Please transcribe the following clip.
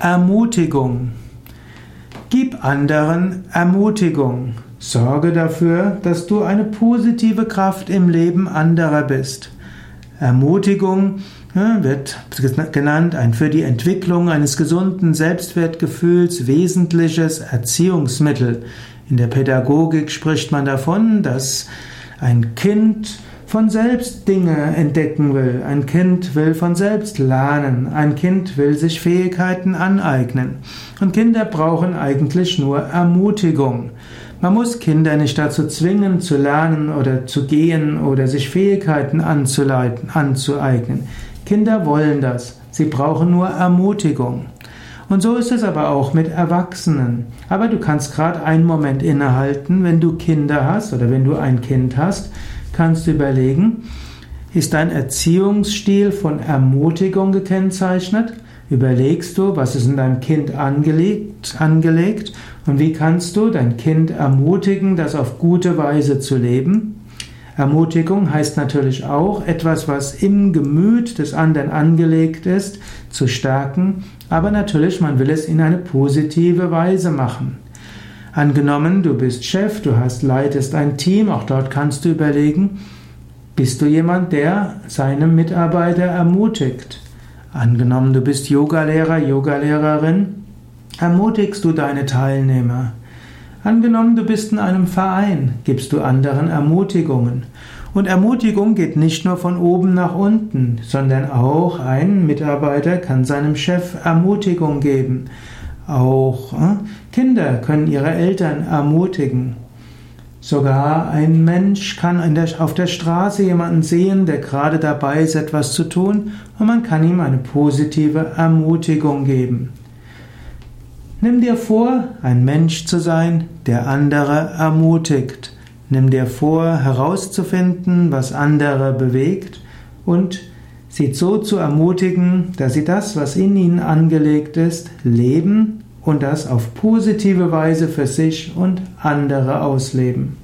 Ermutigung. Gib anderen Ermutigung. Sorge dafür, dass du eine positive Kraft im Leben anderer bist. Ermutigung wird genannt ein für die Entwicklung eines gesunden Selbstwertgefühls wesentliches Erziehungsmittel. In der Pädagogik spricht man davon, dass ein Kind von selbst Dinge entdecken will. Ein Kind will von selbst lernen. Ein Kind will sich Fähigkeiten aneignen. Und Kinder brauchen eigentlich nur Ermutigung. Man muss Kinder nicht dazu zwingen, zu lernen oder zu gehen oder sich Fähigkeiten anzuleiten, anzueignen. Kinder wollen das. Sie brauchen nur Ermutigung. Und so ist es aber auch mit Erwachsenen. Aber du kannst gerade einen Moment innehalten, wenn du Kinder hast oder wenn du ein Kind hast kannst du überlegen, ist dein Erziehungsstil von Ermutigung gekennzeichnet? Überlegst du, was ist in deinem Kind angelegt, angelegt und wie kannst du dein Kind ermutigen, das auf gute Weise zu leben? Ermutigung heißt natürlich auch, etwas, was im Gemüt des anderen angelegt ist, zu stärken, aber natürlich, man will es in eine positive Weise machen. Angenommen, du bist Chef, du hast, leitest ein Team, auch dort kannst du überlegen, bist du jemand, der seine Mitarbeiter ermutigt? Angenommen, du bist Yogalehrer, Yogalehrerin, ermutigst du deine Teilnehmer? Angenommen, du bist in einem Verein, gibst du anderen Ermutigungen. Und Ermutigung geht nicht nur von oben nach unten, sondern auch ein Mitarbeiter kann seinem Chef Ermutigung geben. Auch äh, Kinder können ihre Eltern ermutigen. Sogar ein Mensch kann der, auf der Straße jemanden sehen, der gerade dabei ist, etwas zu tun, und man kann ihm eine positive Ermutigung geben. Nimm dir vor, ein Mensch zu sein, der andere ermutigt. Nimm dir vor, herauszufinden, was andere bewegt und sie so zu ermutigen, dass sie das, was in ihnen angelegt ist, leben und das auf positive Weise für sich und andere ausleben.